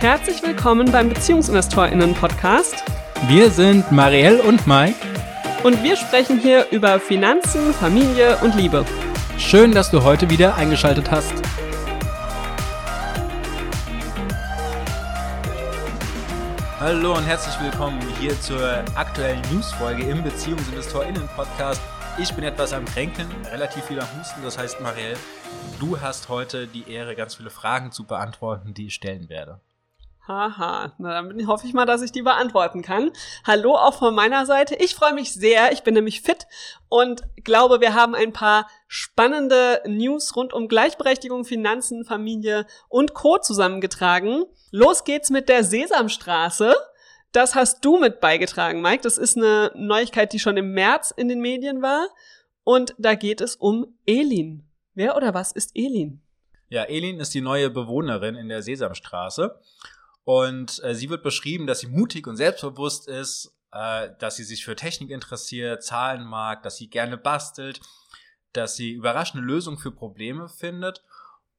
Herzlich willkommen beim BeziehungsinvestorInnen-Podcast. Wir sind Marielle und Mike. Und wir sprechen hier über Finanzen, Familie und Liebe. Schön, dass du heute wieder eingeschaltet hast. Hallo und herzlich willkommen hier zur aktuellen Newsfolge im BeziehungsinvestorInnen-Podcast. Ich bin etwas am Kränkeln, relativ viel am Husten. Das heißt, Marielle, du hast heute die Ehre, ganz viele Fragen zu beantworten, die ich stellen werde. Haha, na dann hoffe ich mal, dass ich die beantworten kann. Hallo auch von meiner Seite. Ich freue mich sehr. Ich bin nämlich fit und glaube, wir haben ein paar spannende News rund um Gleichberechtigung, Finanzen, Familie und Co. zusammengetragen. Los geht's mit der Sesamstraße. Das hast du mit beigetragen, Mike. Das ist eine Neuigkeit, die schon im März in den Medien war. Und da geht es um Elin. Wer oder was ist Elin? Ja, Elin ist die neue Bewohnerin in der Sesamstraße. Und äh, sie wird beschrieben, dass sie mutig und selbstbewusst ist, äh, dass sie sich für Technik interessiert, Zahlen mag, dass sie gerne bastelt, dass sie überraschende Lösungen für Probleme findet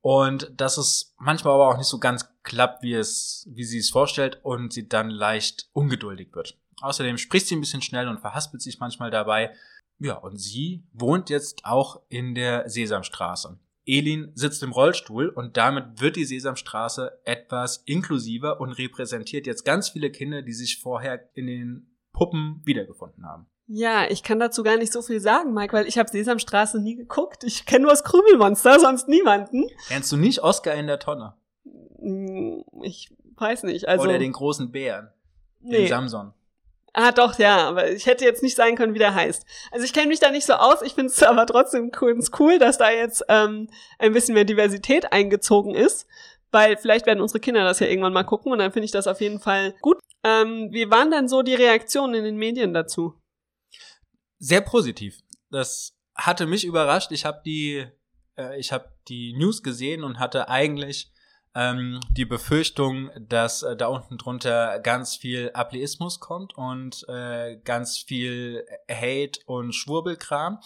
und dass es manchmal aber auch nicht so ganz klappt, wie es, wie sie es vorstellt und sie dann leicht ungeduldig wird. Außerdem spricht sie ein bisschen schnell und verhaspelt sich manchmal dabei. Ja, und sie wohnt jetzt auch in der Sesamstraße. Elin sitzt im Rollstuhl und damit wird die Sesamstraße etwas inklusiver und repräsentiert jetzt ganz viele Kinder, die sich vorher in den Puppen wiedergefunden haben. Ja, ich kann dazu gar nicht so viel sagen, Mike, weil ich habe Sesamstraße nie geguckt. Ich kenne nur das Krümelmonster, sonst niemanden. Kennst du nicht Oscar in der Tonne? Hm, ich weiß nicht. Also Oder den großen Bären. Den nee. Samson. Ah, doch, ja, aber ich hätte jetzt nicht sagen können, wie der heißt. Also ich kenne mich da nicht so aus, ich finde es aber trotzdem cool, dass da jetzt ähm, ein bisschen mehr Diversität eingezogen ist, weil vielleicht werden unsere Kinder das ja irgendwann mal gucken und dann finde ich das auf jeden Fall gut. Ähm, wie waren denn so die Reaktionen in den Medien dazu? Sehr positiv. Das hatte mich überrascht. Ich habe die, äh, ich habe die News gesehen und hatte eigentlich ähm, die Befürchtung, dass äh, da unten drunter ganz viel Ableismus kommt und äh, ganz viel Hate und Schwurbelkram,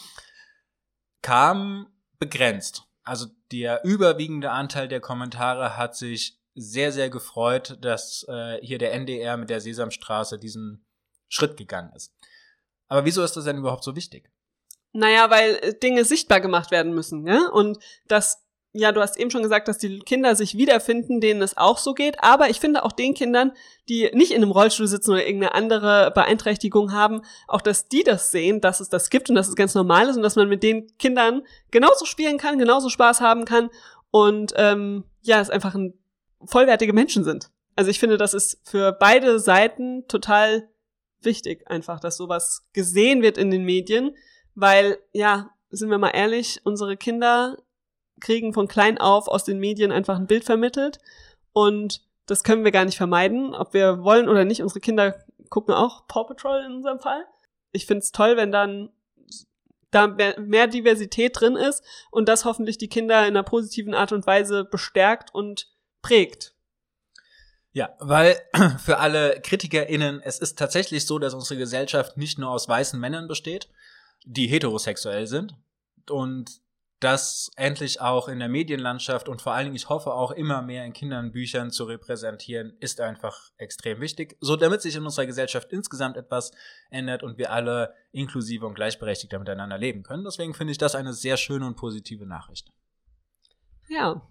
kam begrenzt. Also der überwiegende Anteil der Kommentare hat sich sehr, sehr gefreut, dass äh, hier der NDR mit der Sesamstraße diesen Schritt gegangen ist. Aber wieso ist das denn überhaupt so wichtig? Naja, weil äh, Dinge sichtbar gemacht werden müssen, ja? Und das ja, du hast eben schon gesagt, dass die Kinder sich wiederfinden, denen es auch so geht. Aber ich finde auch den Kindern, die nicht in einem Rollstuhl sitzen oder irgendeine andere Beeinträchtigung haben, auch dass die das sehen, dass es das gibt und dass es ganz normal ist und dass man mit den Kindern genauso spielen kann, genauso Spaß haben kann und ähm, ja, es einfach ein vollwertige Menschen sind. Also ich finde, das ist für beide Seiten total wichtig, einfach, dass sowas gesehen wird in den Medien, weil ja, sind wir mal ehrlich, unsere Kinder kriegen von klein auf aus den Medien einfach ein Bild vermittelt und das können wir gar nicht vermeiden, ob wir wollen oder nicht. Unsere Kinder gucken auch Paw Patrol in unserem Fall. Ich finde es toll, wenn dann da mehr Diversität drin ist und das hoffentlich die Kinder in einer positiven Art und Weise bestärkt und prägt. Ja, weil für alle KritikerInnen, es ist tatsächlich so, dass unsere Gesellschaft nicht nur aus weißen Männern besteht, die heterosexuell sind. Und das endlich auch in der Medienlandschaft und vor allen Dingen, ich hoffe auch immer mehr in Kindernbüchern zu repräsentieren, ist einfach extrem wichtig, so damit sich in unserer Gesellschaft insgesamt etwas ändert und wir alle inklusive und gleichberechtigter miteinander leben können. Deswegen finde ich das eine sehr schöne und positive Nachricht. Ja.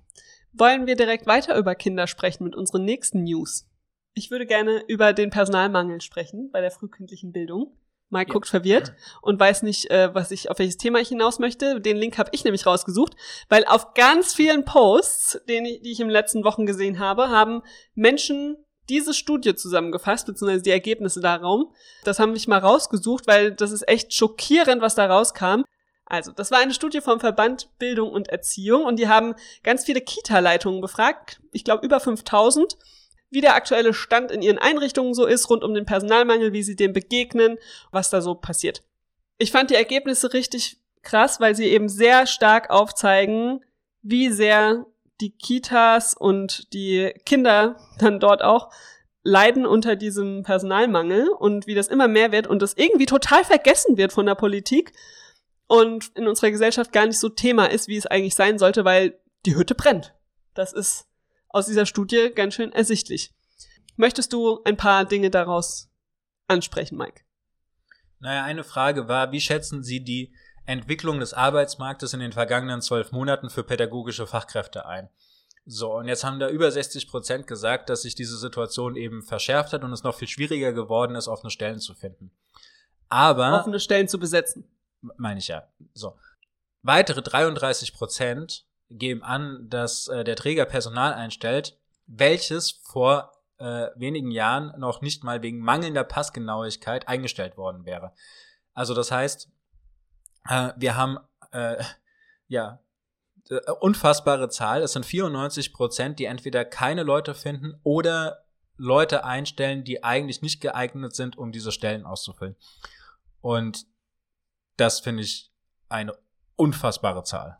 Wollen wir direkt weiter über Kinder sprechen mit unseren nächsten News? Ich würde gerne über den Personalmangel sprechen bei der frühkindlichen Bildung. Mike ja. guckt verwirrt und weiß nicht, äh, was ich, auf welches Thema ich hinaus möchte. Den Link habe ich nämlich rausgesucht, weil auf ganz vielen Posts, den ich, die ich in den letzten Wochen gesehen habe, haben Menschen diese Studie zusammengefasst, beziehungsweise die Ergebnisse darum. Das haben mich mal rausgesucht, weil das ist echt schockierend, was da rauskam. Also, das war eine Studie vom Verband Bildung und Erziehung und die haben ganz viele Kita-Leitungen befragt. Ich glaube, über 5000 wie der aktuelle Stand in ihren Einrichtungen so ist, rund um den Personalmangel, wie sie dem begegnen, was da so passiert. Ich fand die Ergebnisse richtig krass, weil sie eben sehr stark aufzeigen, wie sehr die Kitas und die Kinder dann dort auch leiden unter diesem Personalmangel und wie das immer mehr wird und das irgendwie total vergessen wird von der Politik und in unserer Gesellschaft gar nicht so Thema ist, wie es eigentlich sein sollte, weil die Hütte brennt. Das ist aus dieser Studie ganz schön ersichtlich. Möchtest du ein paar Dinge daraus ansprechen, Mike? Naja, eine Frage war, wie schätzen Sie die Entwicklung des Arbeitsmarktes in den vergangenen zwölf Monaten für pädagogische Fachkräfte ein? So, und jetzt haben da über 60 Prozent gesagt, dass sich diese Situation eben verschärft hat und es noch viel schwieriger geworden ist, offene Stellen zu finden. Aber. Offene Stellen zu besetzen. Meine ich ja. So. Weitere 33 Prozent geben an, dass äh, der Träger Personal einstellt, welches vor äh, wenigen Jahren noch nicht mal wegen mangelnder Passgenauigkeit eingestellt worden wäre. Also das heißt, äh, wir haben äh, ja äh, unfassbare Zahl. Es sind 94 Prozent, die entweder keine Leute finden oder Leute einstellen, die eigentlich nicht geeignet sind, um diese Stellen auszufüllen. Und das finde ich eine unfassbare Zahl.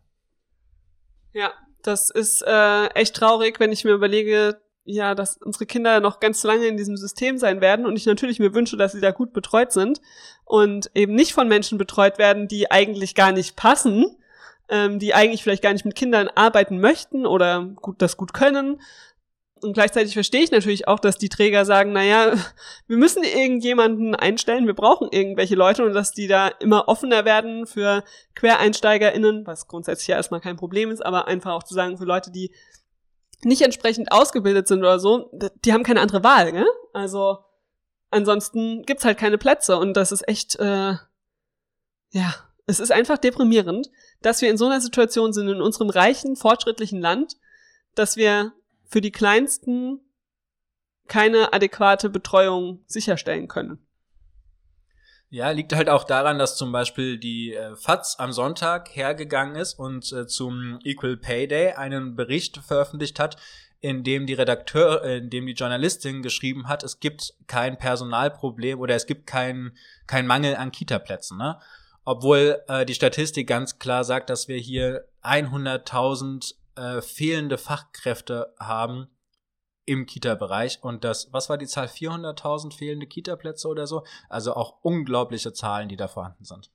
Ja, das ist äh, echt traurig, wenn ich mir überlege, ja, dass unsere Kinder noch ganz lange in diesem System sein werden und ich natürlich mir wünsche, dass sie da gut betreut sind und eben nicht von Menschen betreut werden, die eigentlich gar nicht passen, ähm, die eigentlich vielleicht gar nicht mit Kindern arbeiten möchten oder gut das gut können. Und gleichzeitig verstehe ich natürlich auch, dass die Träger sagen, naja, wir müssen irgendjemanden einstellen, wir brauchen irgendwelche Leute und dass die da immer offener werden für QuereinsteigerInnen, was grundsätzlich ja erstmal kein Problem ist, aber einfach auch zu sagen, für Leute, die nicht entsprechend ausgebildet sind oder so, die haben keine andere Wahl, ne? Also ansonsten gibt's halt keine Plätze und das ist echt, äh, ja, es ist einfach deprimierend, dass wir in so einer Situation sind in unserem reichen, fortschrittlichen Land, dass wir für die Kleinsten keine adäquate Betreuung sicherstellen können. Ja, liegt halt auch daran, dass zum Beispiel die äh, FAZ am Sonntag hergegangen ist und äh, zum Equal Pay Day einen Bericht veröffentlicht hat, in dem die Redakteur, äh, in dem die Journalistin geschrieben hat, es gibt kein Personalproblem oder es gibt kein kein Mangel an Kita-Plätzen, ne? Obwohl äh, die Statistik ganz klar sagt, dass wir hier 100.000 äh, fehlende Fachkräfte haben im Kita-Bereich und das, was war die Zahl? 400.000 fehlende Kita-Plätze oder so? Also auch unglaubliche Zahlen, die da vorhanden sind.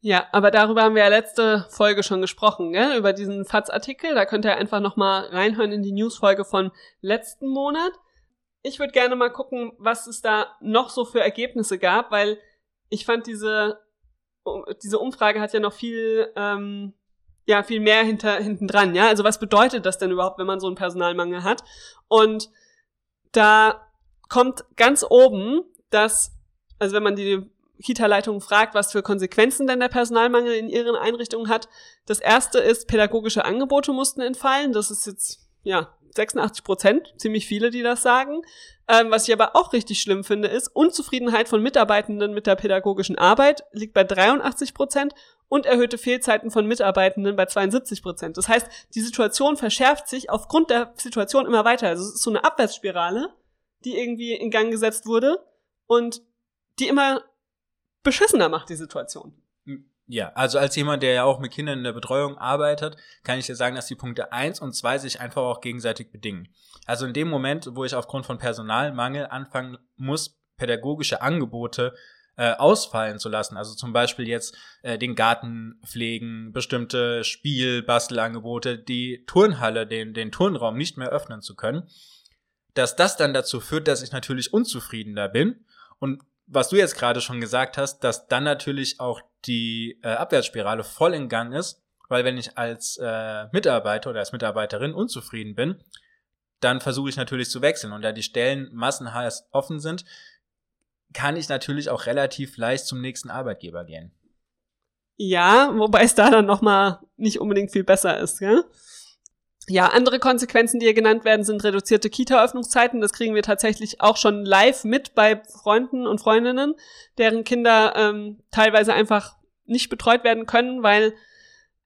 Ja, aber darüber haben wir ja letzte Folge schon gesprochen, gell? über diesen FATS-Artikel. Da könnt ihr einfach noch mal reinhören in die News-Folge von letzten Monat. Ich würde gerne mal gucken, was es da noch so für Ergebnisse gab, weil ich fand diese, diese Umfrage hat ja noch viel ähm, ja viel mehr hinter hinten dran, ja? Also was bedeutet das denn überhaupt, wenn man so einen Personalmangel hat? Und da kommt ganz oben, dass also wenn man die Kita-Leitung fragt, was für Konsequenzen denn der Personalmangel in ihren Einrichtungen hat. Das erste ist, pädagogische Angebote mussten entfallen. Das ist jetzt, ja, 86 Prozent, ziemlich viele, die das sagen. Ähm, was ich aber auch richtig schlimm finde, ist, Unzufriedenheit von Mitarbeitenden mit der pädagogischen Arbeit liegt bei 83 Prozent und erhöhte Fehlzeiten von Mitarbeitenden bei 72 Prozent. Das heißt, die Situation verschärft sich aufgrund der Situation immer weiter. Also es ist so eine Abwärtsspirale, die irgendwie in Gang gesetzt wurde und die immer beschissener macht, die Situation. Ja, also als jemand, der ja auch mit Kindern in der Betreuung arbeitet, kann ich dir sagen, dass die Punkte eins und zwei sich einfach auch gegenseitig bedingen. Also in dem Moment, wo ich aufgrund von Personalmangel anfangen muss, pädagogische Angebote äh, ausfallen zu lassen. Also zum Beispiel jetzt äh, den Garten pflegen, bestimmte Spiel, Bastelangebote, die Turnhalle, den, den Turnraum nicht mehr öffnen zu können. Dass das dann dazu führt, dass ich natürlich unzufriedener bin. Und was du jetzt gerade schon gesagt hast, dass dann natürlich auch die äh, Abwärtsspirale voll in Gang ist, weil wenn ich als äh, Mitarbeiter oder als Mitarbeiterin unzufrieden bin, dann versuche ich natürlich zu wechseln. Und da die Stellen massenhaft offen sind, kann ich natürlich auch relativ leicht zum nächsten Arbeitgeber gehen. Ja, wobei es da dann nochmal nicht unbedingt viel besser ist, gell? Ja, andere Konsequenzen, die hier genannt werden, sind reduzierte Kita-Öffnungszeiten. Das kriegen wir tatsächlich auch schon live mit bei Freunden und Freundinnen, deren Kinder ähm, teilweise einfach nicht betreut werden können, weil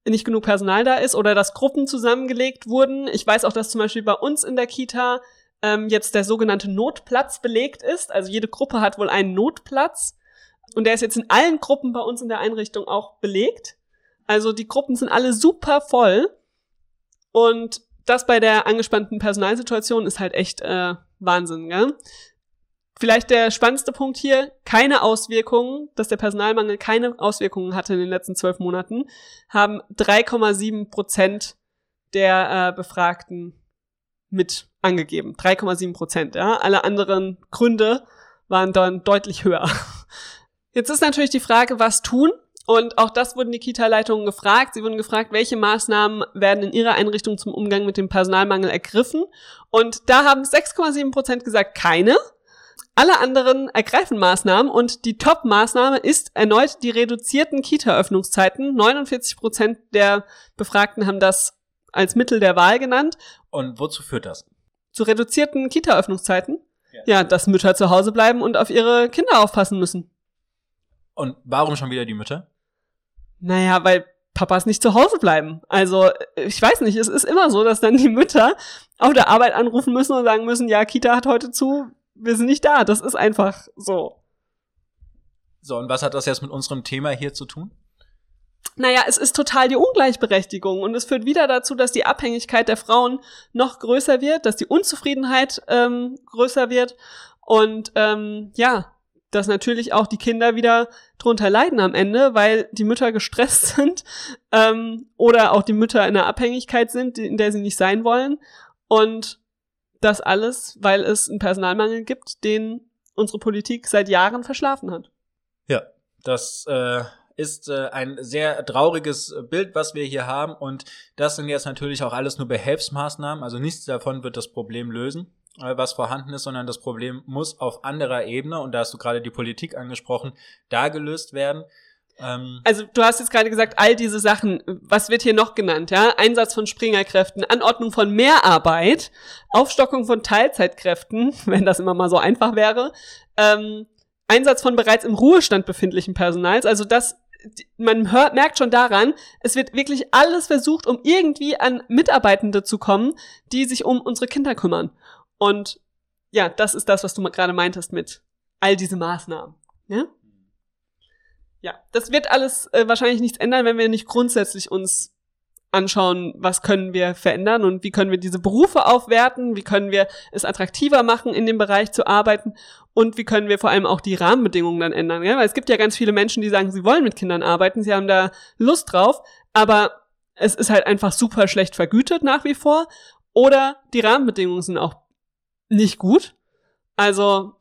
nicht genug Personal da ist oder dass Gruppen zusammengelegt wurden. Ich weiß auch, dass zum Beispiel bei uns in der Kita ähm, jetzt der sogenannte Notplatz belegt ist. Also jede Gruppe hat wohl einen Notplatz. Und der ist jetzt in allen Gruppen bei uns in der Einrichtung auch belegt. Also die Gruppen sind alle super voll. Und das bei der angespannten Personalsituation ist halt echt äh, Wahnsinn, gell? Vielleicht der spannendste Punkt hier, keine Auswirkungen, dass der Personalmangel keine Auswirkungen hatte in den letzten zwölf Monaten, haben 3,7 Prozent der äh, Befragten mit angegeben. 3,7 Prozent. Ja? Alle anderen Gründe waren dann deutlich höher. Jetzt ist natürlich die Frage, was tun? Und auch das wurden die Kita-Leitungen gefragt. Sie wurden gefragt, welche Maßnahmen werden in ihrer Einrichtung zum Umgang mit dem Personalmangel ergriffen. Und da haben 6,7 Prozent gesagt, keine. Alle anderen ergreifen Maßnahmen und die Top-Maßnahme ist erneut die reduzierten Kita-Öffnungszeiten. 49 Prozent der Befragten haben das als Mittel der Wahl genannt. Und wozu führt das? Zu reduzierten Kita-Öffnungszeiten? Ja. ja, dass Mütter zu Hause bleiben und auf ihre Kinder aufpassen müssen. Und warum schon wieder die Mütter? Naja, weil Papas nicht zu Hause bleiben. Also, ich weiß nicht, es ist immer so, dass dann die Mütter auf der Arbeit anrufen müssen und sagen müssen, ja, Kita hat heute zu, wir sind nicht da. Das ist einfach so. So, und was hat das jetzt mit unserem Thema hier zu tun? Naja, es ist total die Ungleichberechtigung und es führt wieder dazu, dass die Abhängigkeit der Frauen noch größer wird, dass die Unzufriedenheit ähm, größer wird und ähm, ja, dass natürlich auch die Kinder wieder drunter leiden am Ende, weil die Mütter gestresst sind ähm, oder auch die Mütter in einer Abhängigkeit sind, in der sie nicht sein wollen. Und das alles, weil es einen Personalmangel gibt, den unsere Politik seit Jahren verschlafen hat. Ja, das äh, ist äh, ein sehr trauriges Bild, was wir hier haben. Und das sind jetzt natürlich auch alles nur Behelfsmaßnahmen. Also nichts davon wird das Problem lösen. Äh, was vorhanden ist, sondern das Problem muss auf anderer Ebene, und da hast du gerade die Politik angesprochen, da gelöst werden. Ähm also du hast jetzt gerade gesagt, all diese Sachen, was wird hier noch genannt? Ja, Einsatz von Springerkräften, Anordnung von Mehrarbeit, Aufstockung von Teilzeitkräften, wenn das immer mal so einfach wäre, ähm, Einsatz von bereits im Ruhestand befindlichen Personals. Also das man hört, merkt schon daran, es wird wirklich alles versucht, um irgendwie an Mitarbeitende zu kommen, die sich um unsere Kinder kümmern. Und ja, das ist das, was du gerade meintest mit all diese Maßnahmen. Ja, ja das wird alles äh, wahrscheinlich nichts ändern, wenn wir nicht grundsätzlich uns anschauen, was können wir verändern und wie können wir diese Berufe aufwerten, wie können wir es attraktiver machen, in dem Bereich zu arbeiten und wie können wir vor allem auch die Rahmenbedingungen dann ändern. Ja? Weil es gibt ja ganz viele Menschen, die sagen, sie wollen mit Kindern arbeiten, sie haben da Lust drauf, aber es ist halt einfach super schlecht vergütet nach wie vor oder die Rahmenbedingungen sind auch nicht gut. Also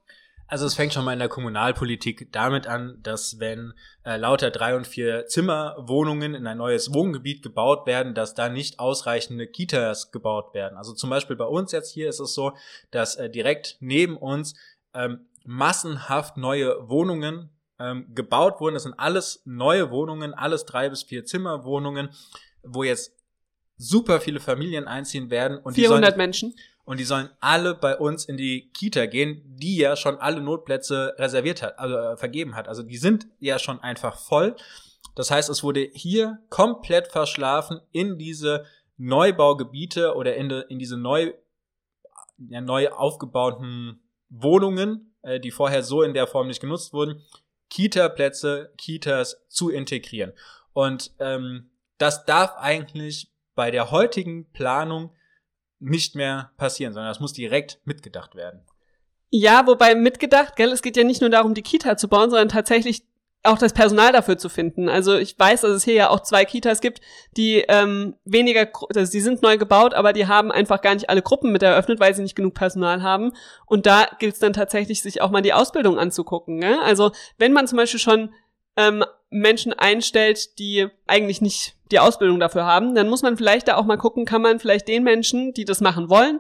also es fängt schon mal in der Kommunalpolitik damit an, dass wenn äh, lauter drei und vier Zimmerwohnungen in ein neues Wohngebiet gebaut werden, dass da nicht ausreichende Kitas gebaut werden. Also zum Beispiel bei uns jetzt hier ist es so, dass äh, direkt neben uns ähm, massenhaft neue Wohnungen ähm, gebaut wurden. Das sind alles neue Wohnungen, alles drei bis vier Zimmerwohnungen, wo jetzt super viele Familien einziehen werden. Und 400 Menschen und die sollen alle bei uns in die Kita gehen, die ja schon alle Notplätze reserviert hat, also äh, vergeben hat. Also die sind ja schon einfach voll. Das heißt, es wurde hier komplett verschlafen in diese Neubaugebiete oder in, de, in diese neu, ja, neu aufgebauten Wohnungen, äh, die vorher so in der Form nicht genutzt wurden, Kita-Plätze, Kitas zu integrieren. Und ähm, das darf eigentlich bei der heutigen Planung nicht mehr passieren, sondern das muss direkt mitgedacht werden. Ja, wobei mitgedacht, gell, es geht ja nicht nur darum, die Kita zu bauen, sondern tatsächlich auch das Personal dafür zu finden. Also ich weiß, dass es hier ja auch zwei Kitas gibt, die ähm, weniger, also die sind neu gebaut, aber die haben einfach gar nicht alle Gruppen mit eröffnet, weil sie nicht genug Personal haben. Und da gilt es dann tatsächlich, sich auch mal die Ausbildung anzugucken. Gell? Also wenn man zum Beispiel schon ähm, Menschen einstellt, die eigentlich nicht die Ausbildung dafür haben, dann muss man vielleicht da auch mal gucken, kann man vielleicht den Menschen, die das machen wollen,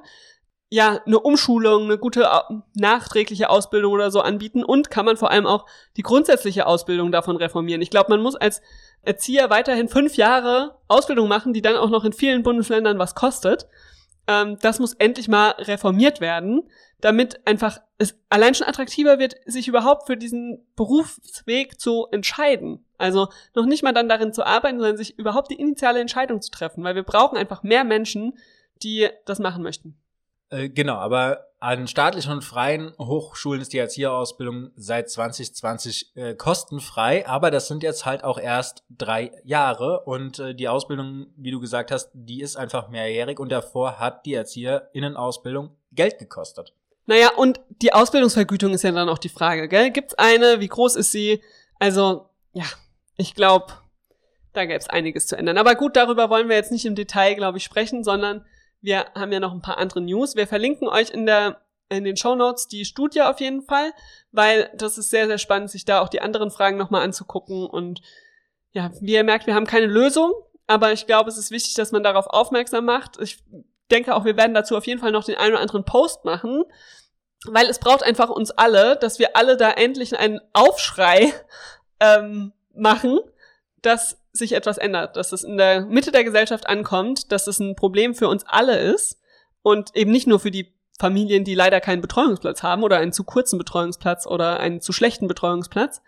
ja, eine Umschulung, eine gute nachträgliche Ausbildung oder so anbieten und kann man vor allem auch die grundsätzliche Ausbildung davon reformieren. Ich glaube, man muss als Erzieher weiterhin fünf Jahre Ausbildung machen, die dann auch noch in vielen Bundesländern was kostet. Ähm, das muss endlich mal reformiert werden, damit einfach es allein schon attraktiver wird, sich überhaupt für diesen Berufsweg zu entscheiden. Also noch nicht mal dann darin zu arbeiten, sondern sich überhaupt die initiale Entscheidung zu treffen, weil wir brauchen einfach mehr Menschen, die das machen möchten. Äh, genau, aber an staatlichen und freien Hochschulen ist die Erzieherausbildung seit 2020 äh, kostenfrei, aber das sind jetzt halt auch erst drei Jahre und äh, die Ausbildung, wie du gesagt hast, die ist einfach mehrjährig und davor hat die Erzieherinnenausbildung Geld gekostet. Naja, und die Ausbildungsvergütung ist ja dann auch die Frage, gell? Gibt's eine? Wie groß ist sie? Also, ja, ich glaube, da gäbe es einiges zu ändern. Aber gut, darüber wollen wir jetzt nicht im Detail, glaube ich, sprechen, sondern Wir haben ja noch ein paar andere News. Wir verlinken euch in der in den Show Notes die Studie auf jeden Fall, weil das ist sehr, sehr spannend, sich da auch die anderen Fragen nochmal anzugucken. Und ja, wie ihr merkt, wir haben keine Lösung, aber ich glaube, es ist wichtig, dass man darauf aufmerksam macht. Ich denke auch, wir werden dazu auf jeden Fall noch den einen oder anderen Post machen, weil es braucht einfach uns alle, dass wir alle da endlich einen Aufschrei ähm, machen, dass sich etwas ändert, dass es in der Mitte der Gesellschaft ankommt, dass es ein Problem für uns alle ist und eben nicht nur für die Familien, die leider keinen Betreuungsplatz haben oder einen zu kurzen Betreuungsplatz oder einen zu schlechten Betreuungsplatz,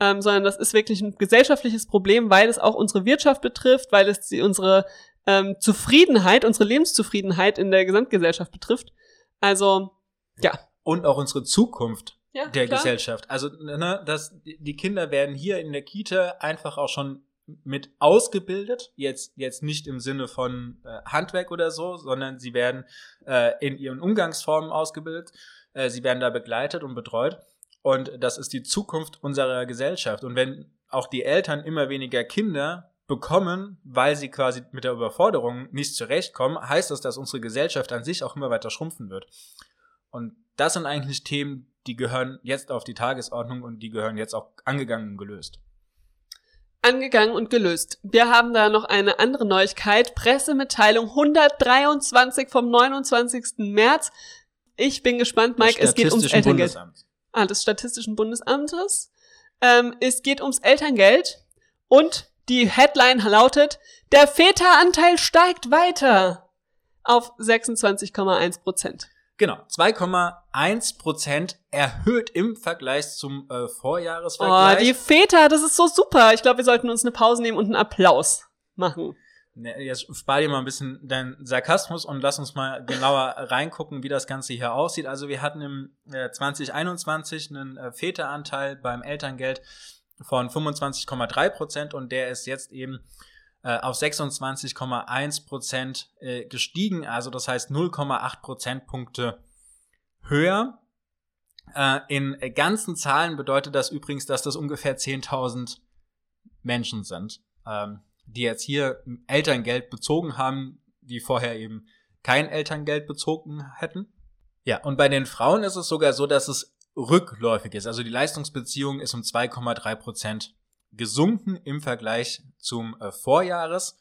ähm, sondern das ist wirklich ein gesellschaftliches Problem, weil es auch unsere Wirtschaft betrifft, weil es die, unsere ähm, Zufriedenheit, unsere Lebenszufriedenheit in der Gesamtgesellschaft betrifft. Also, ja. Und auch unsere Zukunft ja, der klar. Gesellschaft. Also, ne, dass die Kinder werden hier in der Kita einfach auch schon mit ausgebildet, jetzt, jetzt nicht im Sinne von äh, Handwerk oder so, sondern sie werden äh, in ihren Umgangsformen ausgebildet, äh, sie werden da begleitet und betreut und das ist die Zukunft unserer Gesellschaft. Und wenn auch die Eltern immer weniger Kinder bekommen, weil sie quasi mit der Überforderung nicht zurechtkommen, heißt das, dass unsere Gesellschaft an sich auch immer weiter schrumpfen wird. Und das sind eigentlich Themen, die gehören jetzt auf die Tagesordnung und die gehören jetzt auch angegangen und gelöst angegangen und gelöst. Wir haben da noch eine andere Neuigkeit. Pressemitteilung 123 vom 29. März. Ich bin gespannt, Mike. Es geht ums Elterngeld. Bundesamt. Ah, des Statistischen Bundesamtes. Ähm, es geht ums Elterngeld und die Headline lautet, der Väteranteil steigt weiter auf 26,1 Prozent. Genau, 2,1 Prozent erhöht im Vergleich zum äh, Vorjahresvergleich. Oh, die Väter, das ist so super. Ich glaube, wir sollten uns eine Pause nehmen und einen Applaus machen. Ne, jetzt spar dir mal ein bisschen deinen Sarkasmus und lass uns mal genauer reingucken, wie das Ganze hier aussieht. Also wir hatten im äh, 2021 einen äh, Väteranteil beim Elterngeld von 25,3 Prozent und der ist jetzt eben äh, auf 26,1 Prozent äh, gestiegen, also das heißt 0,8 Prozentpunkte höher. Äh, in ganzen Zahlen bedeutet das übrigens, dass das ungefähr 10.000 Menschen sind, ähm, die jetzt hier Elterngeld bezogen haben, die vorher eben kein Elterngeld bezogen hätten. Ja, und bei den Frauen ist es sogar so, dass es rückläufig ist. Also die Leistungsbeziehung ist um 2,3 Prozent gesunken im Vergleich zum äh, Vorjahreswert,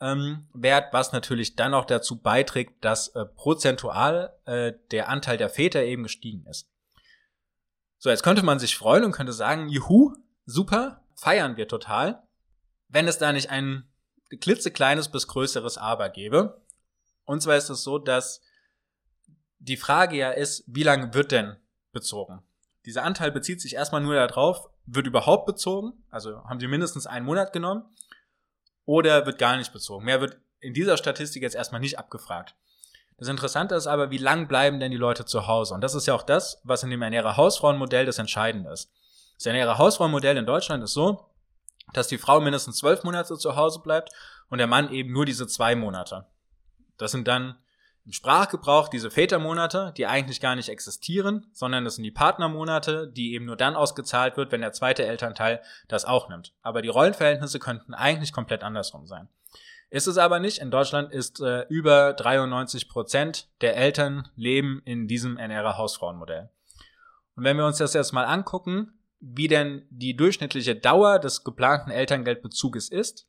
ähm, was natürlich dann auch dazu beiträgt, dass äh, prozentual äh, der Anteil der Väter eben gestiegen ist. So, jetzt könnte man sich freuen und könnte sagen, juhu, super, feiern wir total, wenn es da nicht ein klitzekleines bis größeres Aber gäbe. Und zwar ist es so, dass die Frage ja ist, wie lange wird denn bezogen? Dieser Anteil bezieht sich erstmal nur darauf, wird überhaupt bezogen, also haben sie mindestens einen Monat genommen, oder wird gar nicht bezogen. Mehr wird in dieser Statistik jetzt erstmal nicht abgefragt. Das Interessante ist aber, wie lang bleiben denn die Leute zu Hause? Und das ist ja auch das, was in dem Ernährer Hausfrauenmodell das Entscheidende ist. Das Ernährer Hausfrauenmodell in Deutschland ist so, dass die Frau mindestens zwölf Monate zu Hause bleibt und der Mann eben nur diese zwei Monate. Das sind dann im Sprachgebrauch diese Vätermonate, die eigentlich gar nicht existieren, sondern das sind die Partnermonate, die eben nur dann ausgezahlt wird, wenn der zweite Elternteil das auch nimmt. Aber die Rollenverhältnisse könnten eigentlich komplett andersrum sein. Ist es aber nicht. In Deutschland ist äh, über 93 Prozent der Eltern leben in diesem NRA-Hausfrauenmodell. Und wenn wir uns das jetzt mal angucken, wie denn die durchschnittliche Dauer des geplanten Elterngeldbezuges ist,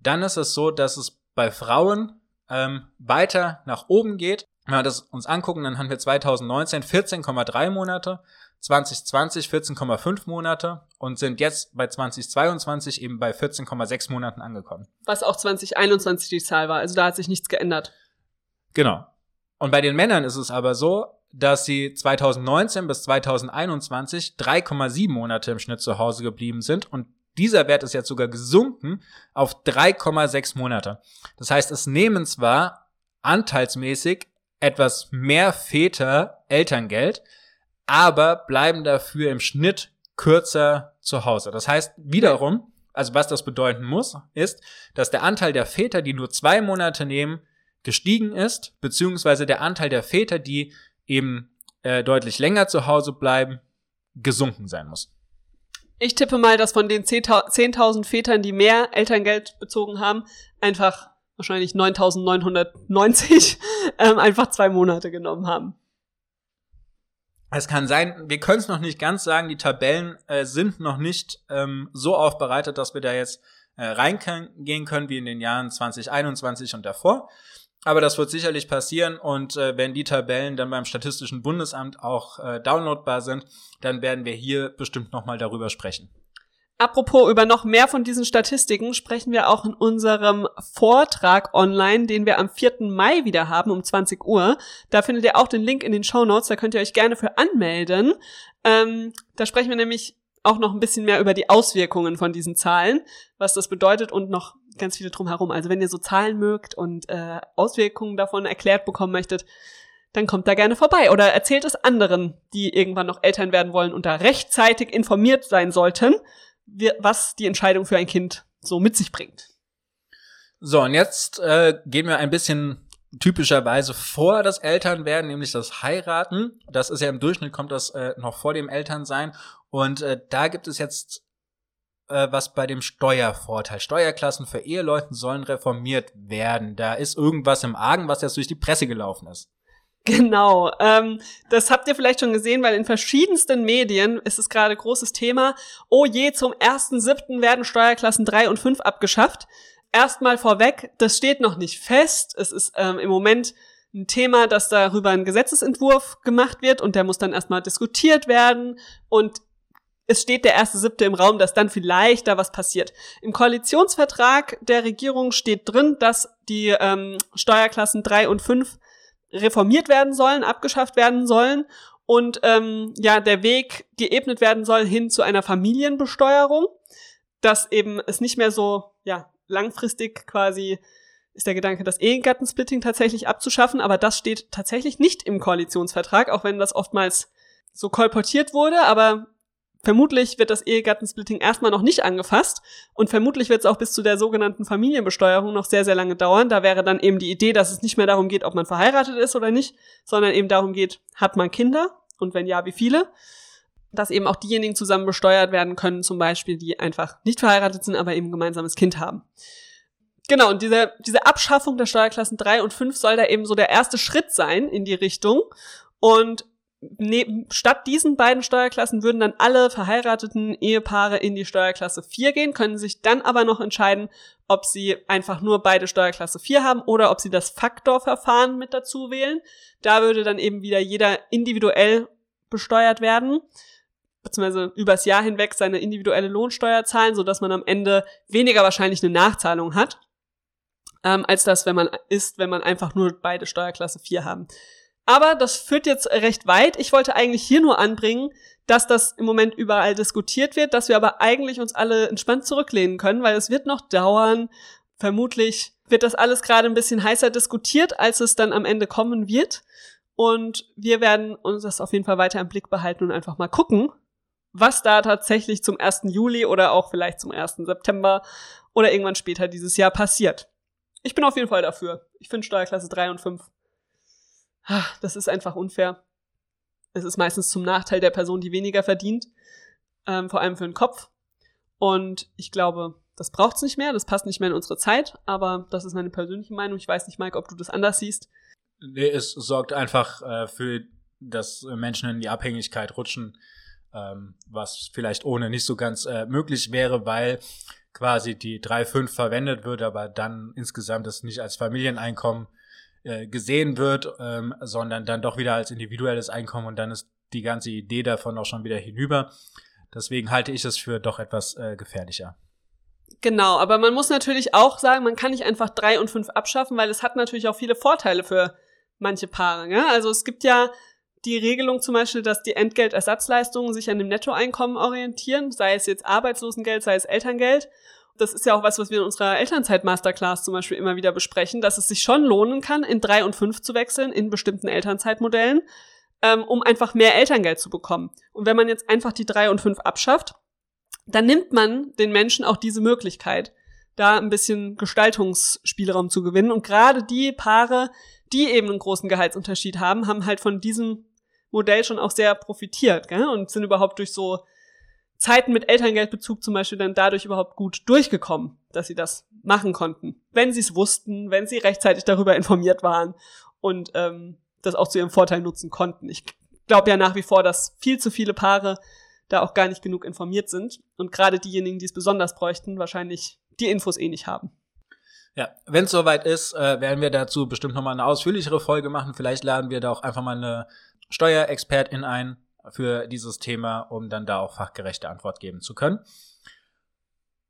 dann ist es so, dass es bei Frauen ähm, weiter nach oben geht, wenn wir das uns angucken, dann haben wir 2019 14,3 Monate, 2020 14,5 Monate und sind jetzt bei 2022 eben bei 14,6 Monaten angekommen. Was auch 2021 die Zahl war, also da hat sich nichts geändert. Genau. Und bei den Männern ist es aber so, dass sie 2019 bis 2021 3,7 Monate im Schnitt zu Hause geblieben sind und dieser Wert ist jetzt sogar gesunken auf 3,6 Monate. Das heißt, es nehmen zwar anteilsmäßig etwas mehr Väter Elterngeld, aber bleiben dafür im Schnitt kürzer zu Hause. Das heißt wiederum, also was das bedeuten muss, ist, dass der Anteil der Väter, die nur zwei Monate nehmen, gestiegen ist, beziehungsweise der Anteil der Väter, die eben äh, deutlich länger zu Hause bleiben, gesunken sein muss. Ich tippe mal, dass von den 10.000 Vätern, die mehr Elterngeld bezogen haben, einfach wahrscheinlich 9990 ähm, einfach zwei Monate genommen haben. Es kann sein, wir können es noch nicht ganz sagen, die Tabellen äh, sind noch nicht ähm, so aufbereitet, dass wir da jetzt äh, reingehen können wie in den Jahren 2021 und davor. Aber das wird sicherlich passieren und äh, wenn die Tabellen dann beim Statistischen Bundesamt auch äh, downloadbar sind, dann werden wir hier bestimmt nochmal darüber sprechen. Apropos über noch mehr von diesen Statistiken sprechen wir auch in unserem Vortrag online, den wir am 4. Mai wieder haben um 20 Uhr. Da findet ihr auch den Link in den Show Notes, da könnt ihr euch gerne für anmelden. Ähm, da sprechen wir nämlich auch noch ein bisschen mehr über die Auswirkungen von diesen Zahlen, was das bedeutet und noch ganz viele drumherum. Also wenn ihr so Zahlen mögt und äh, Auswirkungen davon erklärt bekommen möchtet, dann kommt da gerne vorbei oder erzählt es anderen, die irgendwann noch Eltern werden wollen und da rechtzeitig informiert sein sollten was die Entscheidung für ein Kind so mit sich bringt. So, und jetzt äh, gehen wir ein bisschen typischerweise vor das Elternwerden, nämlich das Heiraten. Das ist ja im Durchschnitt kommt das äh, noch vor dem Elternsein. Und äh, da gibt es jetzt äh, was bei dem Steuervorteil. Steuerklassen für Eheleuten sollen reformiert werden. Da ist irgendwas im Argen, was jetzt durch die Presse gelaufen ist. Genau, ähm, das habt ihr vielleicht schon gesehen, weil in verschiedensten Medien ist es gerade großes Thema. Oh je, zum 1.7. werden Steuerklassen 3 und 5 abgeschafft. Erstmal vorweg, das steht noch nicht fest. Es ist ähm, im Moment ein Thema, dass darüber ein Gesetzesentwurf gemacht wird und der muss dann erstmal diskutiert werden und es steht der erste siebte im Raum, dass dann vielleicht da was passiert. Im Koalitionsvertrag der Regierung steht drin, dass die ähm, Steuerklassen 3 und 5 reformiert werden sollen, abgeschafft werden sollen und ähm, ja der Weg geebnet werden soll hin zu einer Familienbesteuerung, dass eben es nicht mehr so ja langfristig quasi ist der Gedanke, das Ehegattensplitting tatsächlich abzuschaffen, aber das steht tatsächlich nicht im Koalitionsvertrag, auch wenn das oftmals so kolportiert wurde, aber Vermutlich wird das Ehegattensplitting erstmal noch nicht angefasst und vermutlich wird es auch bis zu der sogenannten Familienbesteuerung noch sehr, sehr lange dauern. Da wäre dann eben die Idee, dass es nicht mehr darum geht, ob man verheiratet ist oder nicht, sondern eben darum geht, hat man Kinder und wenn ja, wie viele? Dass eben auch diejenigen zusammen besteuert werden können, zum Beispiel, die einfach nicht verheiratet sind, aber eben ein gemeinsames Kind haben. Genau, und diese, diese Abschaffung der Steuerklassen 3 und 5 soll da eben so der erste Schritt sein in die Richtung. Und neben, statt diesen beiden Steuerklassen würden dann alle verheirateten Ehepaare in die Steuerklasse 4 gehen, können sich dann aber noch entscheiden, ob sie einfach nur beide Steuerklasse 4 haben oder ob sie das Faktorverfahren mit dazu wählen. Da würde dann eben wieder jeder individuell besteuert werden, beziehungsweise übers Jahr hinweg seine individuelle Lohnsteuer zahlen, sodass man am Ende weniger wahrscheinlich eine Nachzahlung hat, ähm, als das, wenn man ist, wenn man einfach nur beide Steuerklasse 4 haben. Aber das führt jetzt recht weit. Ich wollte eigentlich hier nur anbringen, dass das im Moment überall diskutiert wird, dass wir aber eigentlich uns alle entspannt zurücklehnen können, weil es wird noch dauern. Vermutlich wird das alles gerade ein bisschen heißer diskutiert, als es dann am Ende kommen wird. Und wir werden uns das auf jeden Fall weiter im Blick behalten und einfach mal gucken, was da tatsächlich zum 1. Juli oder auch vielleicht zum 1. September oder irgendwann später dieses Jahr passiert. Ich bin auf jeden Fall dafür. Ich finde Steuerklasse 3 und 5 das ist einfach unfair. Es ist meistens zum Nachteil der Person, die weniger verdient, ähm, vor allem für den Kopf. Und ich glaube, das braucht's nicht mehr, das passt nicht mehr in unsere Zeit, aber das ist meine persönliche Meinung. Ich weiß nicht, Mike, ob du das anders siehst. Nee, es sorgt einfach äh, für, dass Menschen in die Abhängigkeit rutschen, ähm, was vielleicht ohne nicht so ganz äh, möglich wäre, weil quasi die 3,5 verwendet wird, aber dann insgesamt das nicht als Familieneinkommen äh, gesehen wird, ähm, sondern dann doch wieder als individuelles Einkommen und dann ist die ganze Idee davon auch schon wieder hinüber. Deswegen halte ich es für doch etwas äh, gefährlicher. Genau, aber man muss natürlich auch sagen, man kann nicht einfach drei und fünf abschaffen, weil es hat natürlich auch viele Vorteile für manche Paare. Ja? Also es gibt ja die Regelung zum Beispiel, dass die Entgeltersatzleistungen sich an dem Nettoeinkommen orientieren, sei es jetzt Arbeitslosengeld, sei es Elterngeld das ist ja auch was, was wir in unserer Elternzeit-Masterclass zum Beispiel immer wieder besprechen, dass es sich schon lohnen kann, in drei und fünf zu wechseln in bestimmten Elternzeitmodellen, ähm, um einfach mehr Elterngeld zu bekommen. Und wenn man jetzt einfach die drei und fünf abschafft, dann nimmt man den Menschen auch diese Möglichkeit, da ein bisschen Gestaltungsspielraum zu gewinnen. Und gerade die Paare, die eben einen großen Gehaltsunterschied haben, haben halt von diesem Modell schon auch sehr profitiert gell? und sind überhaupt durch so Zeiten mit Elterngeldbezug zum Beispiel dann dadurch überhaupt gut durchgekommen, dass sie das machen konnten, wenn sie es wussten, wenn sie rechtzeitig darüber informiert waren und ähm, das auch zu ihrem Vorteil nutzen konnten. Ich glaube ja nach wie vor, dass viel zu viele Paare da auch gar nicht genug informiert sind und gerade diejenigen, die es besonders bräuchten, wahrscheinlich die Infos eh nicht haben. Ja, wenn es soweit ist, äh, werden wir dazu bestimmt nochmal eine ausführlichere Folge machen. Vielleicht laden wir da auch einfach mal eine Steuerexpertin ein für dieses Thema, um dann da auch fachgerechte Antwort geben zu können.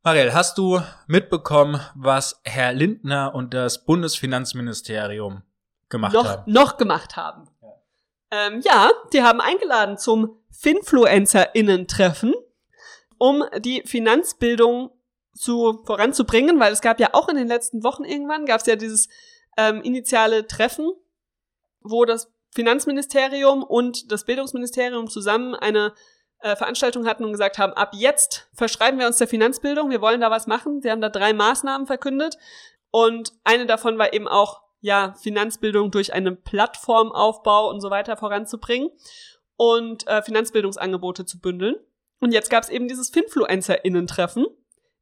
Marielle, hast du mitbekommen, was Herr Lindner und das Bundesfinanzministerium gemacht noch, haben? Noch gemacht haben. Ja. Ähm, ja, die haben eingeladen zum FinfluencerInnen-Treffen, um die Finanzbildung zu voranzubringen, weil es gab ja auch in den letzten Wochen irgendwann, gab es ja dieses ähm, initiale Treffen, wo das Finanzministerium und das Bildungsministerium zusammen eine äh, Veranstaltung hatten und gesagt haben, ab jetzt verschreiben wir uns der Finanzbildung, wir wollen da was machen. Sie haben da drei Maßnahmen verkündet und eine davon war eben auch, ja, Finanzbildung durch einen Plattformaufbau und so weiter voranzubringen und äh, Finanzbildungsangebote zu bündeln. Und jetzt gab es eben dieses FinfluencerInnen-Treffen.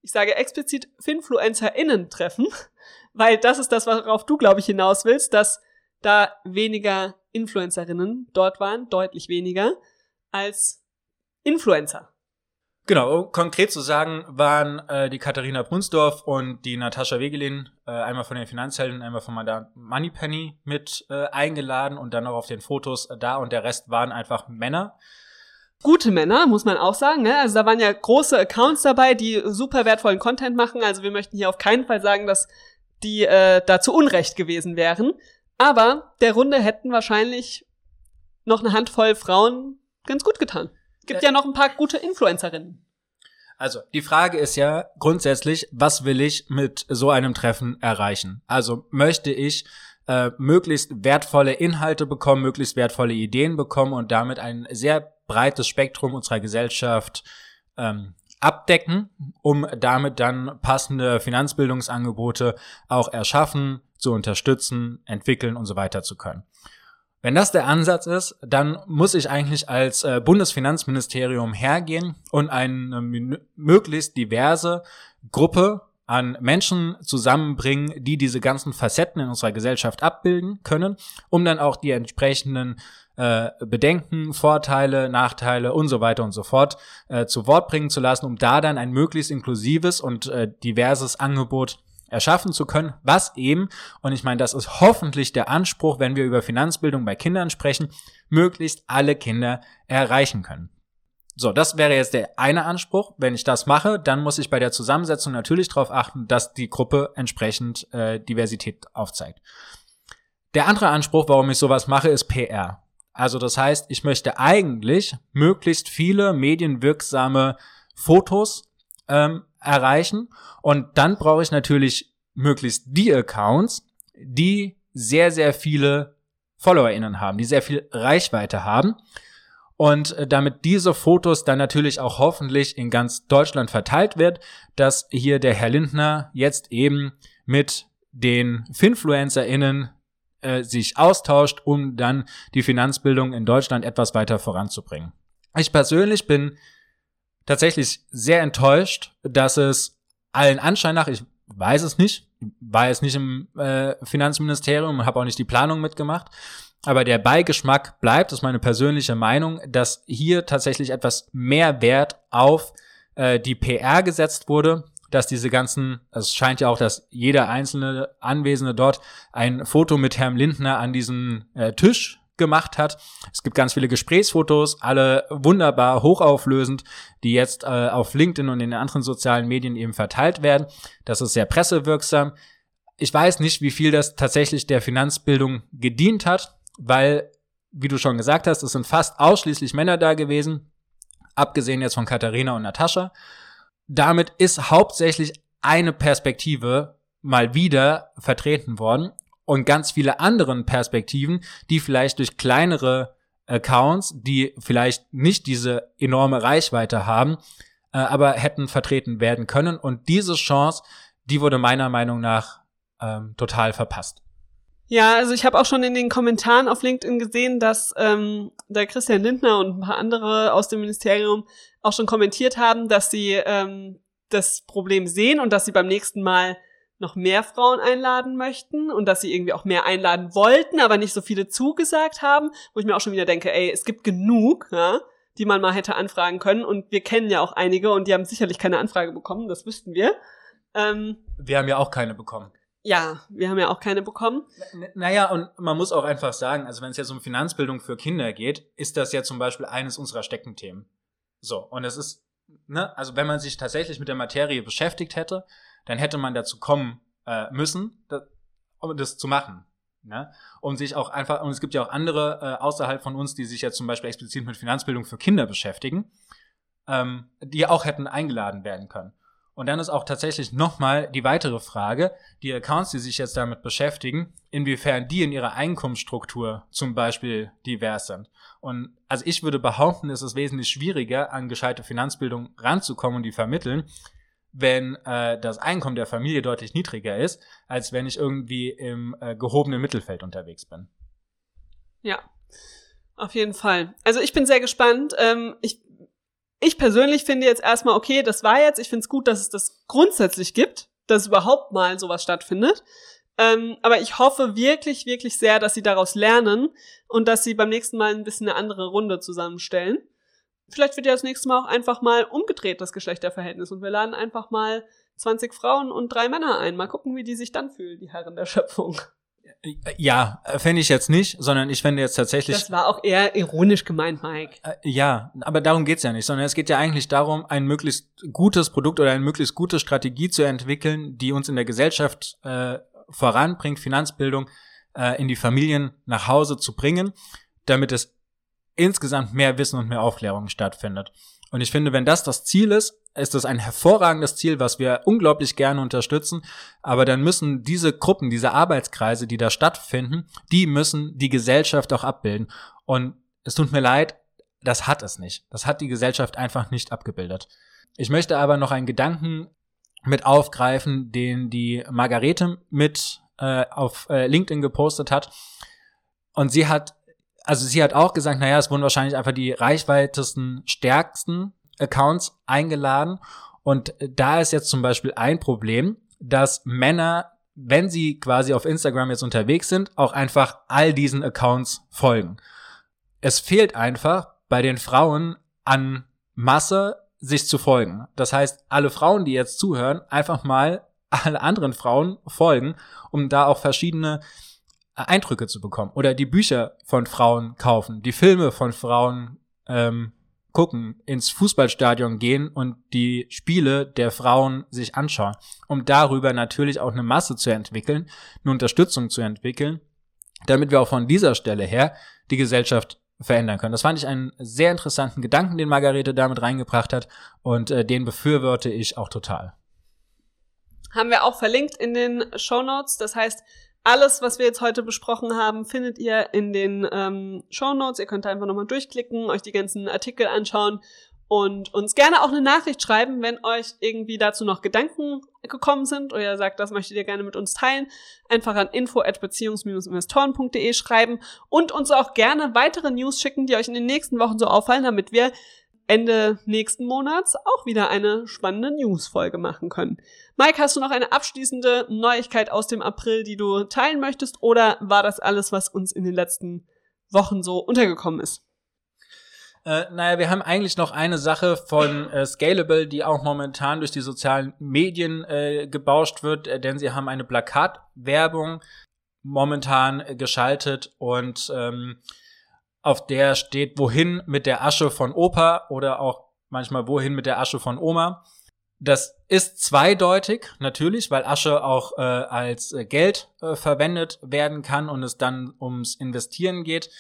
Ich sage explizit FinfluencerInnen-Treffen, weil das ist das, worauf du, glaube ich, hinaus willst, dass da weniger Influencerinnen dort waren, deutlich weniger, als Influencer. Genau, um konkret zu sagen, waren äh, die Katharina Brunsdorf und die Natascha Wegelin, äh, einmal von den Finanzhelden, einmal von Madame Moneypenny mit äh, eingeladen und dann auch auf den Fotos da und der Rest waren einfach Männer. Gute Männer, muss man auch sagen. Ne? Also da waren ja große Accounts dabei, die super wertvollen Content machen. Also wir möchten hier auf keinen Fall sagen, dass die äh, da zu Unrecht gewesen wären. Aber der Runde hätten wahrscheinlich noch eine Handvoll Frauen ganz gut getan. Gibt ja, ja noch ein paar gute Influencerinnen. Also, die Frage ist ja grundsätzlich, was will ich mit so einem Treffen erreichen? Also, möchte ich äh, möglichst wertvolle Inhalte bekommen, möglichst wertvolle Ideen bekommen und damit ein sehr breites Spektrum unserer Gesellschaft ähm, abdecken, um damit dann passende Finanzbildungsangebote auch erschaffen, zu unterstützen, entwickeln und so weiter zu können. Wenn das der Ansatz ist, dann muss ich eigentlich als äh, Bundesfinanzministerium hergehen und eine möglichst diverse Gruppe an Menschen zusammenbringen, die diese ganzen Facetten in unserer Gesellschaft abbilden können, um dann auch die entsprechenden äh, Bedenken, Vorteile, Nachteile und so weiter und so fort äh, zu Wort bringen zu lassen, um da dann ein möglichst inklusives und äh, diverses Angebot erschaffen zu können, was eben, und ich meine, das ist hoffentlich der Anspruch, wenn wir über Finanzbildung bei Kindern sprechen, möglichst alle Kinder erreichen können. So, das wäre jetzt der eine Anspruch. Wenn ich das mache, dann muss ich bei der Zusammensetzung natürlich darauf achten, dass die Gruppe entsprechend äh, Diversität aufzeigt. Der andere Anspruch, warum ich sowas mache, ist PR. Also das heißt, ich möchte eigentlich möglichst viele medienwirksame Fotos ähm, erreichen. Und dann brauche ich natürlich möglichst die Accounts, die sehr, sehr viele FollowerInnen haben, die sehr viel Reichweite haben. Und äh, damit diese Fotos dann natürlich auch hoffentlich in ganz Deutschland verteilt wird, dass hier der Herr Lindner jetzt eben mit den FinfluencerInnen äh, sich austauscht, um dann die Finanzbildung in Deutschland etwas weiter voranzubringen. Ich persönlich bin tatsächlich sehr enttäuscht, dass es allen Anschein nach, ich weiß es nicht, war jetzt nicht im äh, Finanzministerium und habe auch nicht die Planung mitgemacht, aber der Beigeschmack bleibt, ist meine persönliche Meinung, dass hier tatsächlich etwas mehr Wert auf äh, die PR gesetzt wurde, dass diese ganzen, es scheint ja auch, dass jeder einzelne Anwesende dort ein Foto mit Herrn Lindner an diesem äh, Tisch gemacht hat. Es gibt ganz viele Gesprächsfotos, alle wunderbar hochauflösend, die jetzt äh, auf LinkedIn und in den anderen sozialen Medien eben verteilt werden. Das ist sehr pressewirksam. Ich weiß nicht, wie viel das tatsächlich der Finanzbildung gedient hat, weil, wie du schon gesagt hast, es sind fast ausschließlich Männer da gewesen, abgesehen jetzt von Katharina und Natascha. Damit ist hauptsächlich eine Perspektive mal wieder vertreten worden und ganz viele anderen Perspektiven, die vielleicht durch kleinere Accounts, die vielleicht nicht diese enorme Reichweite haben, äh, aber hätten vertreten werden können. Und diese Chance, die wurde meiner Meinung nach ähm, total verpasst. Ja, also ich habe auch schon in den Kommentaren auf LinkedIn gesehen, dass ähm, der Christian Lindner und ein paar andere aus dem Ministerium auch schon kommentiert haben, dass sie ähm, das Problem sehen und dass sie beim nächsten Mal noch mehr Frauen einladen möchten und dass sie irgendwie auch mehr einladen wollten, aber nicht so viele zugesagt haben, wo ich mir auch schon wieder denke, ey, es gibt genug, ja, die man mal hätte anfragen können und wir kennen ja auch einige und die haben sicherlich keine Anfrage bekommen, das wüssten wir. Ähm, wir haben ja auch keine bekommen. Ja, wir haben ja auch keine bekommen. Naja, und man muss auch einfach sagen, also wenn es jetzt um Finanzbildung für Kinder geht, ist das ja zum Beispiel eines unserer Steckenthemen. So, und es ist, ne, also wenn man sich tatsächlich mit der Materie beschäftigt hätte, dann hätte man dazu kommen äh, müssen, das, um das zu machen. Ne? Und sich auch einfach, und es gibt ja auch andere äh, außerhalb von uns, die sich jetzt zum Beispiel explizit mit Finanzbildung für Kinder beschäftigen, ähm, die auch hätten eingeladen werden können. Und dann ist auch tatsächlich nochmal die weitere Frage, die Accounts, die sich jetzt damit beschäftigen, inwiefern die in ihrer Einkommensstruktur zum Beispiel divers sind. Und also ich würde behaupten, es ist wesentlich schwieriger, an gescheite Finanzbildung ranzukommen und die vermitteln, wenn äh, das Einkommen der Familie deutlich niedriger ist, als wenn ich irgendwie im äh, gehobenen Mittelfeld unterwegs bin. Ja, auf jeden Fall. Also ich bin sehr gespannt. Ähm, ich, ich persönlich finde jetzt erstmal, okay, das war jetzt, ich finde es gut, dass es das grundsätzlich gibt, dass überhaupt mal sowas stattfindet. Ähm, aber ich hoffe wirklich, wirklich sehr, dass sie daraus lernen und dass sie beim nächsten Mal ein bisschen eine andere Runde zusammenstellen vielleicht wird ja das nächste Mal auch einfach mal umgedreht, das Geschlechterverhältnis. Und wir laden einfach mal 20 Frauen und drei Männer ein. Mal gucken, wie die sich dann fühlen, die Herren der Schöpfung. Ja, fände ich jetzt nicht, sondern ich fände jetzt tatsächlich. Das war auch eher ironisch gemeint, Mike. Äh, ja, aber darum geht's ja nicht, sondern es geht ja eigentlich darum, ein möglichst gutes Produkt oder eine möglichst gute Strategie zu entwickeln, die uns in der Gesellschaft äh, voranbringt, Finanzbildung äh, in die Familien nach Hause zu bringen, damit es insgesamt mehr Wissen und mehr Aufklärung stattfindet. Und ich finde, wenn das das Ziel ist, ist das ein hervorragendes Ziel, was wir unglaublich gerne unterstützen. Aber dann müssen diese Gruppen, diese Arbeitskreise, die da stattfinden, die müssen die Gesellschaft auch abbilden. Und es tut mir leid, das hat es nicht. Das hat die Gesellschaft einfach nicht abgebildet. Ich möchte aber noch einen Gedanken mit aufgreifen, den die Margarete mit äh, auf äh, LinkedIn gepostet hat. Und sie hat also sie hat auch gesagt, naja, es wurden wahrscheinlich einfach die reichweitesten, stärksten Accounts eingeladen. Und da ist jetzt zum Beispiel ein Problem, dass Männer, wenn sie quasi auf Instagram jetzt unterwegs sind, auch einfach all diesen Accounts folgen. Es fehlt einfach bei den Frauen an Masse, sich zu folgen. Das heißt, alle Frauen, die jetzt zuhören, einfach mal alle anderen Frauen folgen, um da auch verschiedene Eindrücke zu bekommen. Oder die Bücher von Frauen kaufen, die Filme von Frauen ähm, gucken, ins Fußballstadion gehen und die Spiele der Frauen sich anschauen, um darüber natürlich auch eine Masse zu entwickeln, eine Unterstützung zu entwickeln, damit wir auch von dieser Stelle her die Gesellschaft verändern können. Das fand ich einen sehr interessanten Gedanken, den Margarete damit reingebracht hat und äh, den befürworte ich auch total. Haben wir auch verlinkt in den Show Notes. Das heißt, alles, was wir jetzt heute besprochen haben, findet ihr in den ähm, Show Notes. Ihr könnt einfach nochmal durchklicken, euch die ganzen Artikel anschauen und uns gerne auch eine Nachricht schreiben, wenn euch irgendwie dazu noch Gedanken gekommen sind oder ihr sagt, das möchtet ihr gerne mit uns teilen. Einfach an info at beziehungs-investoren.de schreiben und uns auch gerne weitere News schicken, die euch in den nächsten Wochen so auffallen, damit wir Ende nächsten Monats auch wieder eine spannende News-Folge machen können. Mike, hast du noch eine abschließende Neuigkeit aus dem April, die du teilen möchtest, oder war das alles, was uns in den letzten Wochen so untergekommen ist? Äh, naja, wir haben eigentlich noch eine Sache von äh, Scalable, die auch momentan durch die sozialen Medien äh, gebauscht wird, äh, denn sie haben eine Plakatwerbung momentan äh, geschaltet und ähm, auf der steht, wohin mit der Asche von Opa oder auch manchmal wohin mit der Asche von Oma. Das ist zweideutig, natürlich, weil Asche auch äh, als äh, Geld äh, verwendet werden kann und es dann ums Investieren geht.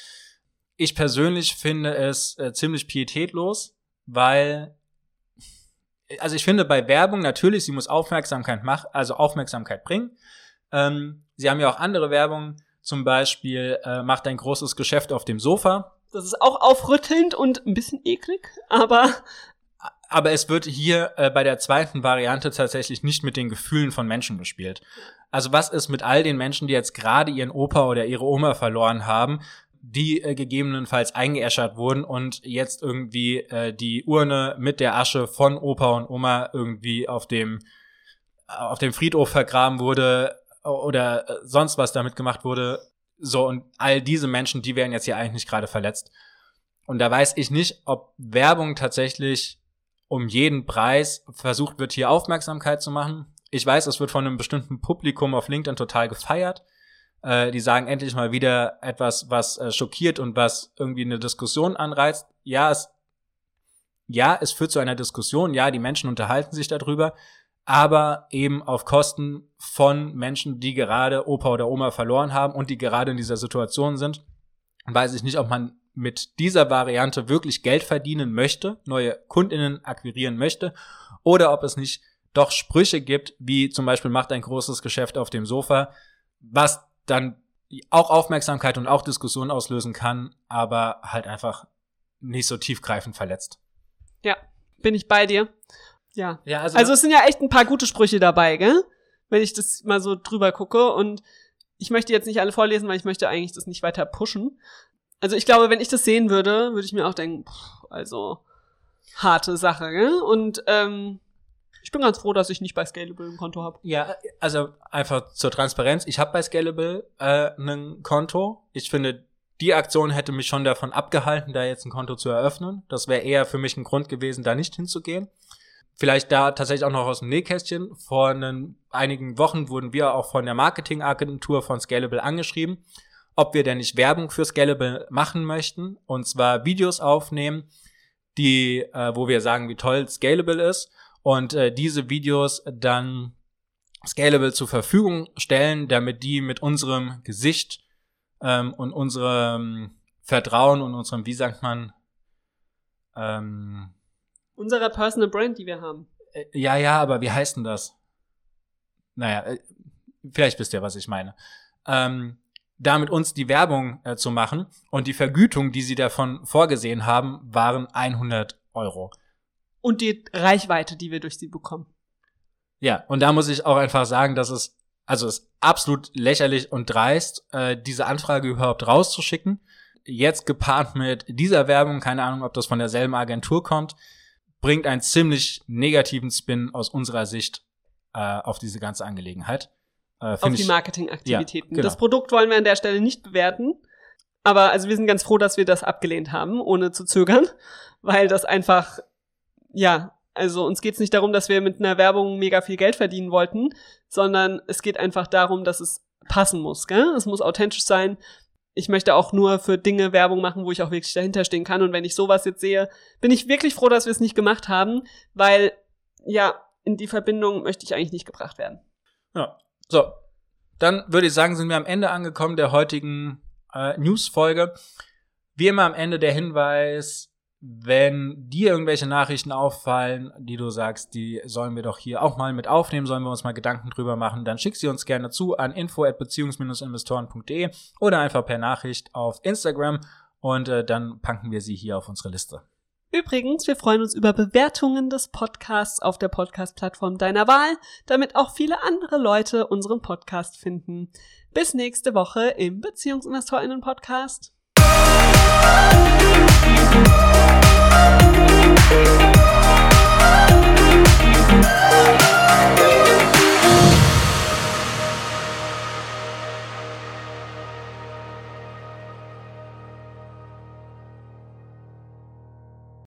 Ich persönlich finde es äh, ziemlich pietätlos, weil, also ich finde bei Werbung natürlich, sie muss Aufmerksamkeit machen, also Aufmerksamkeit bringen. Ähm, sie haben ja auch andere Werbung, zum Beispiel äh, macht ein großes Geschäft auf dem Sofa. Das ist auch aufrüttelnd und ein bisschen eklig, aber aber es wird hier äh, bei der zweiten Variante tatsächlich nicht mit den Gefühlen von Menschen gespielt. Also was ist mit all den Menschen, die jetzt gerade ihren Opa oder ihre Oma verloren haben, die äh, gegebenenfalls eingeäschert wurden und jetzt irgendwie äh, die Urne mit der Asche von Opa und Oma irgendwie auf dem auf dem Friedhof vergraben wurde oder äh, sonst was damit gemacht wurde. So und all diese Menschen, die werden jetzt hier eigentlich gerade verletzt. Und da weiß ich nicht, ob Werbung tatsächlich um jeden Preis versucht wird, hier Aufmerksamkeit zu machen. Ich weiß, es wird von einem bestimmten Publikum auf LinkedIn total gefeiert. Äh, die sagen endlich mal wieder etwas, was äh, schockiert und was irgendwie eine Diskussion anreizt. Ja, es, ja, es führt zu einer Diskussion. Ja, die Menschen unterhalten sich darüber. Aber eben auf Kosten von Menschen, die gerade Opa oder Oma verloren haben und die gerade in dieser Situation sind. Weiß ich nicht, ob man mit dieser Variante wirklich Geld verdienen möchte, neue Kundinnen akquirieren möchte, oder ob es nicht doch Sprüche gibt, wie zum Beispiel macht ein großes Geschäft auf dem Sofa, was dann auch Aufmerksamkeit und auch Diskussion auslösen kann, aber halt einfach nicht so tiefgreifend verletzt. Ja, bin ich bei dir. Ja. ja also, also es sind ja echt ein paar gute Sprüche dabei, gell? Wenn ich das mal so drüber gucke und ich möchte jetzt nicht alle vorlesen, weil ich möchte eigentlich das nicht weiter pushen. Also ich glaube, wenn ich das sehen würde, würde ich mir auch denken, pff, also harte Sache, gell? Und ähm, ich bin ganz froh, dass ich nicht bei Scalable ein Konto habe. Ja, also einfach zur Transparenz. Ich habe bei Scalable äh, ein Konto. Ich finde, die Aktion hätte mich schon davon abgehalten, da jetzt ein Konto zu eröffnen. Das wäre eher für mich ein Grund gewesen, da nicht hinzugehen. Vielleicht da tatsächlich auch noch aus dem Nähkästchen. Vor einen, einigen Wochen wurden wir auch von der Marketingagentur von Scalable angeschrieben, ob wir denn nicht Werbung für Scalable machen möchten. Und zwar Videos aufnehmen, die, äh, wo wir sagen, wie toll Scalable ist und äh, diese Videos dann Scalable zur Verfügung stellen, damit die mit unserem Gesicht ähm, und unserem Vertrauen und unserem, wie sagt man, ähm, unserer Personal Brand, die wir haben. Äh, ja, ja, aber wie heißt denn das? Naja, äh, vielleicht wisst ihr, was ich meine. Ähm, damit uns die Werbung äh, zu machen und die Vergütung, die sie davon vorgesehen haben, waren 100 Euro und die Reichweite, die wir durch sie bekommen. Ja, und da muss ich auch einfach sagen, dass es, also es ist absolut lächerlich und dreist, äh, diese Anfrage überhaupt rauszuschicken. Jetzt gepaart mit dieser Werbung, keine Ahnung, ob das von derselben Agentur kommt, bringt einen ziemlich negativen Spin aus unserer Sicht äh, auf diese ganze Angelegenheit. Äh, auf die Marketingaktivitäten. Ja, genau. Das Produkt wollen wir an der Stelle nicht bewerten. Aber also wir sind ganz froh, dass wir das abgelehnt haben, ohne zu zögern, weil das einfach ja, also uns geht's nicht darum, dass wir mit einer Werbung mega viel Geld verdienen wollten, sondern es geht einfach darum, dass es passen muss, gell? Es muss authentisch sein. Ich möchte auch nur für Dinge Werbung machen, wo ich auch wirklich dahinter stehen kann. Und wenn ich sowas jetzt sehe, bin ich wirklich froh, dass wir es nicht gemacht haben, weil ja, in die Verbindung möchte ich eigentlich nicht gebracht werden. Ja. So. Dann würde ich sagen, sind wir am Ende angekommen der heutigen äh, News-Folge. Wie immer am Ende der Hinweis, wenn dir irgendwelche Nachrichten auffallen, die du sagst, die sollen wir doch hier auch mal mit aufnehmen, sollen wir uns mal Gedanken drüber machen, dann schick sie uns gerne zu an info@beziehungs-investoren.de oder einfach per Nachricht auf Instagram und äh, dann packen wir sie hier auf unsere Liste. Übrigens, wir freuen uns über Bewertungen des Podcasts auf der Podcast-Plattform deiner Wahl, damit auch viele andere Leute unseren Podcast finden. Bis nächste Woche im Beziehungsinvestorinnen-Podcast. Yeah.